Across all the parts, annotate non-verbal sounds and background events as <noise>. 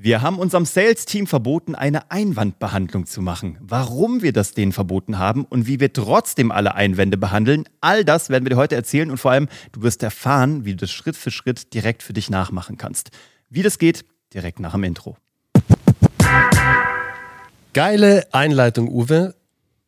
Wir haben unserem Sales-Team verboten, eine Einwandbehandlung zu machen. Warum wir das denen verboten haben und wie wir trotzdem alle Einwände behandeln, all das werden wir dir heute erzählen und vor allem, du wirst erfahren, wie du das Schritt für Schritt direkt für dich nachmachen kannst. Wie das geht, direkt nach dem Intro. Geile Einleitung, Uwe.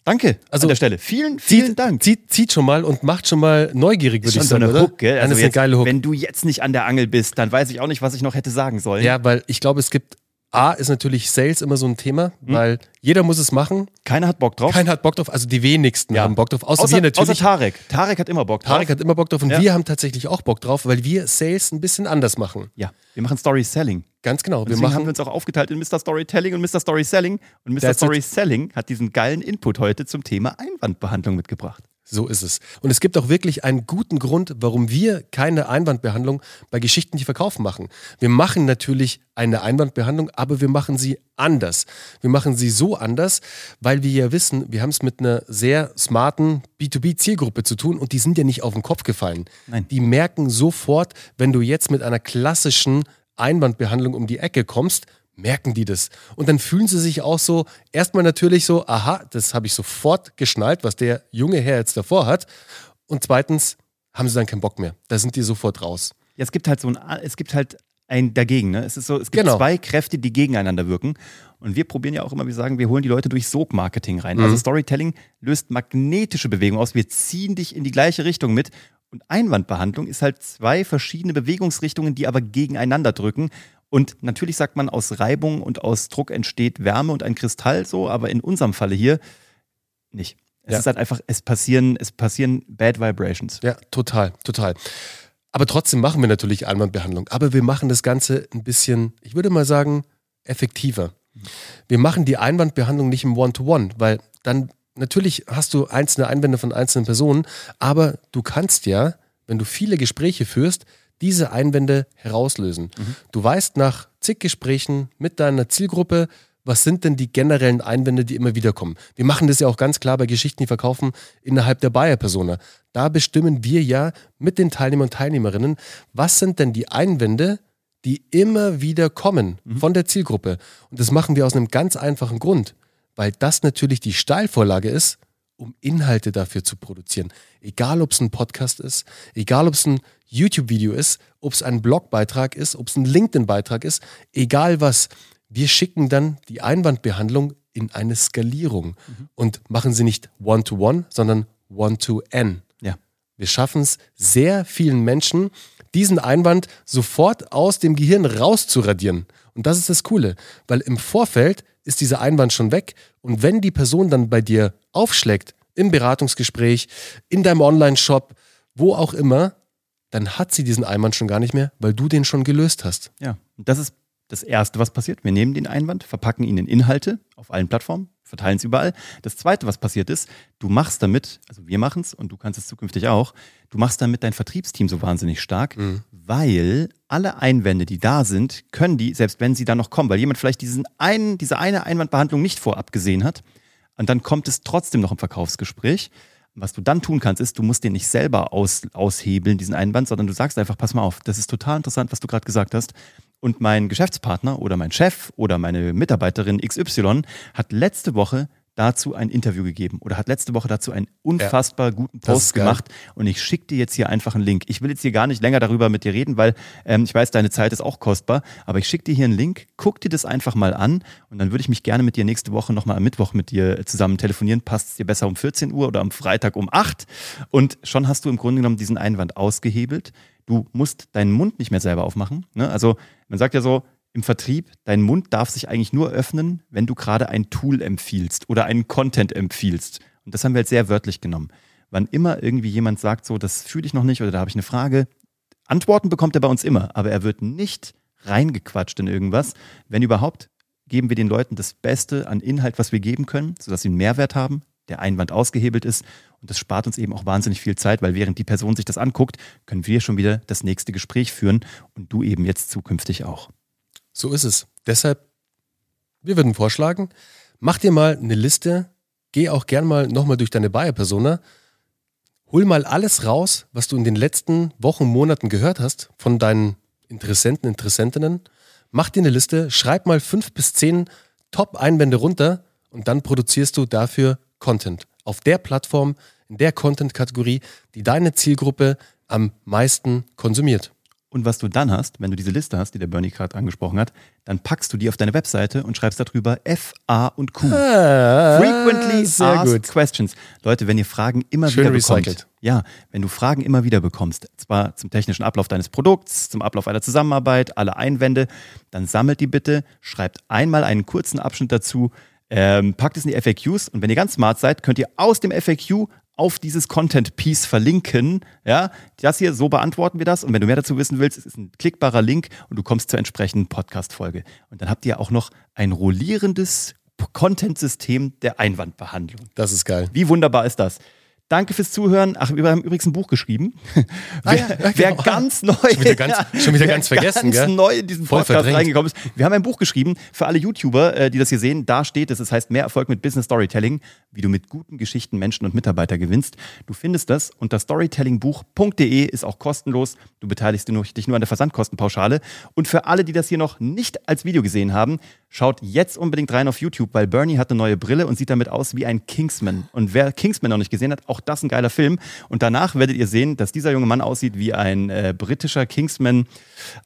Danke Also, an der Stelle. Vielen, vielen Zieht, Dank. Zieht, zieht schon mal und macht schon mal neugierig, würde ich so sagen, eine oder? Hook, gell? Also ist eine jetzt, geile Hook. Wenn du jetzt nicht an der Angel bist, dann weiß ich auch nicht, was ich noch hätte sagen sollen. Ja, weil ich glaube, es gibt A ist natürlich Sales immer so ein Thema, Hm? weil jeder muss es machen. Keiner hat Bock drauf. Keiner hat Bock drauf, also die wenigsten Ja. haben Bock drauf. Außer, außer, wir natürlich. außer Tarek. Tarek hat immer Bock drauf. Tarek hat immer Bock drauf und Ja. wir haben tatsächlich auch Bock drauf, weil wir Sales ein bisschen anders machen. ja, wir machen Story Selling. Ganz genau. Wir Deswegen haben wir machen uns auch aufgeteilt in Mr. Storytelling und Mr. Story Selling. Und Mr. Story Selling hat diesen geilen Input heute zum Thema Einwandbehandlung mitgebracht. So ist es. Und es gibt auch wirklich einen guten Grund, warum wir keine Einwandbehandlung bei Geschichten, die verkaufen, machen. Wir machen natürlich eine Einwandbehandlung, aber wir machen sie anders. Wir machen sie so anders, weil wir ja wissen, wir haben es mit einer sehr smarten B2B-Zielgruppe zu tun und die sind ja nicht auf den Kopf gefallen. Nein. Die merken sofort, wenn du jetzt mit einer klassischen Einwandbehandlung um die Ecke kommst, merken die das. Und dann fühlen sie sich auch so, erstmal natürlich so, aha, das habe ich sofort geschnallt, was der junge Herr jetzt davor hat. Und zweitens haben sie dann keinen Bock mehr. Da sind die sofort raus. Ja, es gibt halt so ein, es gibt halt ein dagegen. Ne? Es ist so, es gibt Genau. zwei Kräfte, die gegeneinander wirken. Und wir probieren ja auch immer, wir sagen, wir holen die Leute durch Sog-Marketing rein. Mhm. Also Storytelling löst magnetische Bewegung aus. Wir ziehen dich in die gleiche Richtung mit. Und Einwandbehandlung ist halt zwei verschiedene Bewegungsrichtungen, die aber gegeneinander drücken. Und natürlich sagt man, aus Reibung und aus Druck entsteht Wärme und ein Kristall so, aber in unserem Falle hier nicht. Es Ja. ist halt einfach, es passieren, es passieren Bad Vibrations. Ja, total, total. Aber trotzdem machen wir natürlich Einwandbehandlung. Aber wir machen das Ganze ein bisschen, ich würde mal sagen, effektiver. Wir machen die Einwandbehandlung nicht im One-to-One, weil dann natürlich hast du einzelne Einwände von einzelnen Personen, aber du kannst ja, wenn du viele Gespräche führst, diese Einwände herauslösen. Du weißt nach zig Gesprächen mit deiner Zielgruppe, was sind denn die generellen Einwände, die immer wieder kommen. Wir machen das ja auch ganz klar bei Geschichten, die verkaufen innerhalb der Buyer-Persona. Da bestimmen wir ja mit den Teilnehmern und Teilnehmerinnen, was sind denn die Einwände, die immer wieder kommen von der Zielgruppe. Und das machen wir aus einem ganz einfachen Grund, weil das natürlich die Steilvorlage ist, um Inhalte dafür zu produzieren. Egal, ob es ein Podcast ist, egal, ob es ein YouTube-Video ist, ob es ein Blogbeitrag ist, ob es ein LinkedIn-Beitrag ist, egal was. Wir schicken dann die Einwandbehandlung in eine Skalierung und machen sie nicht One-to-One, sondern One-to-N. Ja. Wir schaffen es sehr vielen Menschen, diesen Einwand sofort aus dem Gehirn rauszuradieren. Und das ist das Coole, weil im Vorfeld ist dieser Einwand schon weg und wenn die Person dann bei dir aufschlägt, im Beratungsgespräch, in deinem Online-Shop, wo auch immer, dann hat sie diesen Einwand schon gar nicht mehr, weil du den schon gelöst hast. Ja, und das ist das Erste, was passiert. Wir nehmen den Einwand, verpacken ihn in Inhalte auf allen Plattformen, verteilen es überall. Das Zweite, was passiert ist, du machst damit, also wir machen es und du kannst es zukünftig auch, du machst damit dein Vertriebsteam so wahnsinnig stark, weil alle Einwände, die da sind, können die, selbst wenn sie dann noch kommen, weil jemand vielleicht diesen einen, diese eine Einwandbehandlung nicht vorab gesehen hat, und dann kommt es trotzdem noch im Verkaufsgespräch. Was du dann tun kannst, ist, du musst den nicht selber aus, aushebeln, diesen Einwand, sondern du sagst einfach, pass mal auf, das ist total interessant, was du gerade gesagt hast. Und mein Geschäftspartner oder mein Chef oder meine Mitarbeiterin XY hat letzte Woche dazu ein Interview gegeben oder hat letzte Woche dazu einen unfassbar guten Das ist Post gemacht und ich schicke dir jetzt hier einfach einen Link. Ich will jetzt hier gar nicht länger darüber mit dir reden, weil ähm, ich weiß, deine Zeit ist auch kostbar, aber ich schicke dir hier einen Link, guck dir das einfach mal an und dann würde ich mich gerne mit dir nächste Woche nochmal am Mittwoch mit dir zusammen telefonieren. Passt es dir besser um 14 Uhr oder am Freitag um 8 und schon hast du im Grunde genommen diesen Einwand ausgehebelt. Du musst deinen Mund nicht mehr selber aufmachen. Ne? Also man sagt ja so, im Vertrieb, dein Mund darf sich eigentlich nur öffnen, wenn du gerade ein Tool empfiehlst oder einen Content empfiehlst. Und das haben wir jetzt sehr wörtlich genommen. Wann immer irgendwie jemand sagt, so, das fühle ich noch nicht oder da habe ich eine Frage, Antworten bekommt er bei uns immer, aber er wird nicht reingequatscht in irgendwas. Wenn überhaupt, geben wir den Leuten das Beste an Inhalt, was wir geben können, sodass sie einen Mehrwert haben, der Einwand ausgehebelt ist. Und das spart uns eben auch wahnsinnig viel Zeit, weil während die Person sich das anguckt, können wir schon wieder das nächste Gespräch führen und du eben jetzt zukünftig auch. So ist es. Deshalb, wir würden vorschlagen, mach dir mal eine Liste, geh auch gern mal nochmal durch deine Buyer-Persona, hol mal alles raus, was du in den letzten Wochen, Monaten gehört hast von deinen Interessenten, Interessentinnen. Mach dir eine Liste, schreib mal fünf bis zehn Top-Einwände runter und dann produzierst du dafür Content. Auf der Plattform, in der Content-Kategorie, die deine Zielgruppe am meisten konsumiert. Und was du dann hast, wenn du diese Liste hast, die der Bernie gerade angesprochen hat, dann packst du die auf deine Webseite und schreibst darüber F, A und Q. Ah, Frequently sehr asked gut. questions. Leute, wenn ihr Fragen immer Schön wieder bekommt, recycelt. ja, wenn du Fragen immer wieder bekommst, zwar zum technischen Ablauf deines Produkts, zum Ablauf einer Zusammenarbeit, alle Einwände, dann sammelt die bitte, schreibt einmal einen kurzen Abschnitt dazu, ähm, packt es in die FAQs und wenn ihr ganz smart seid, könnt ihr aus dem FAQ auf dieses Content-Piece verlinken. Ja, das hier, so beantworten wir das. Und wenn du mehr dazu wissen willst, es ist ein klickbarer Link und du kommst zur entsprechenden Podcast-Folge. Und dann habt ihr auch noch ein rollierendes Content-System der Einwandbehandlung. Das ist geil. Wie wunderbar ist das? Danke fürs Zuhören. Ach, wir haben übrigens ein Buch geschrieben. <laughs> Ah, wer, ja, wer genau. ganz neu, Schon wieder ganz- <laughs> schon wieder wer ganz vergessen, ganz gell? neu in diesen Podcast verdrängt. reingekommen ist. Wir haben ein Buch geschrieben für alle YouTuber, äh, die das hier sehen. Da steht es. Es heißt Mehr Erfolg mit Business Storytelling, wie du mit guten Geschichten Menschen und Mitarbeiter gewinnst. Du findest das unter storytellingbuch.de ist auch kostenlos. Du beteiligst dich nur an der Versandkostenpauschale. Und für alle, die das hier noch nicht als Video gesehen haben, schaut jetzt unbedingt rein auf YouTube, weil Bernie hat eine neue Brille und sieht damit aus wie ein Kingsman. Und wer Kingsman noch nicht gesehen hat, auch das ein geiler Film. Und danach werdet ihr sehen, dass dieser junge Mann aussieht wie ein äh, britischer Kingsman,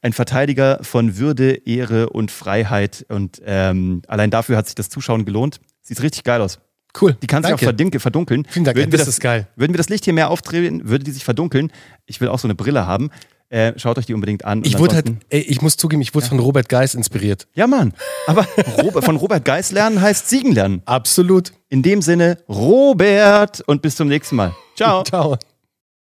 ein Verteidiger von Würde, Ehre und Freiheit. Und ähm, allein dafür hat sich das Zuschauen gelohnt. Sieht richtig geil aus. Cool. Die kann sich auch verdunkeln. Vielen Dank, Würden wir das ist geil. Würden wir das Licht hier mehr aufdrehen, würde die sich verdunkeln. Ich will auch so eine Brille haben. Äh, schaut euch die unbedingt an. Ich wurde halt, ey, ich muss zugeben, ich wurde von Robert Geis inspiriert. Ja, Mann. Aber von Robert Geis lernen heißt Siegen lernen. Absolut. In dem Sinne, Robert und bis zum nächsten Mal. Ciao. <laughs> Ciao.